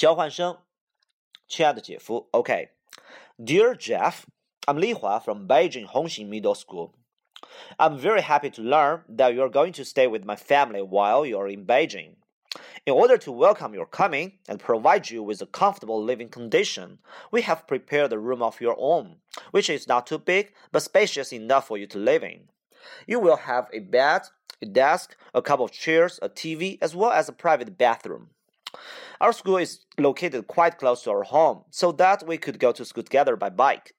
交换生，亲爱的姐夫，OK。Dear Jeff, I'm Li Hua from Beijing Hongxing Middle School. I'm very happy to learn that you're going to stay with my family while you're in Beijing. In order to welcome your coming and provide you with a comfortable living condition, we have prepared a room of your own, which is not too big but spacious enough for you to live in. You will have a bed, a desk, a couple of chairs, a TV, as well as a private bathroom. Our school is located quite close to our home, so that we could go to school together by bike.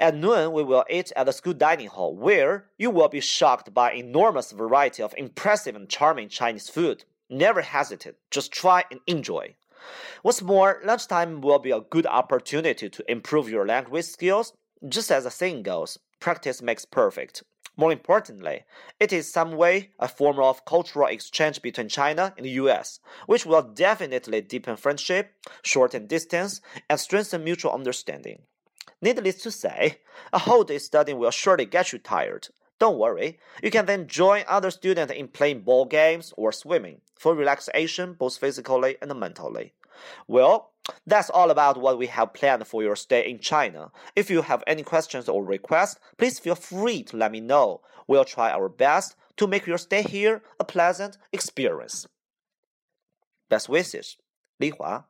At noon, we will eat at the school dining hall, where you will be shocked by enormous variety of impressive and charming Chinese food. Never hesitate, just try and enjoy. What's more, lunchtime will be a good opportunity to improve your language skills. Just as the saying goes, practice makes perfect. More importantly, it is some way a form of cultural exchange between China and the US, which will definitely deepen friendship, shorten distance, and strengthen mutual understanding. Needless to say, a whole day studying will surely get you tired. Don't worry, you can then join other students in playing ball games or swimming for relaxation both physically and mentally. Well, that's all about what we have planned for your stay in China. If you have any questions or requests, please feel free to let me know. We'll try our best to make your stay here a pleasant experience. Best wishes, Li Hua.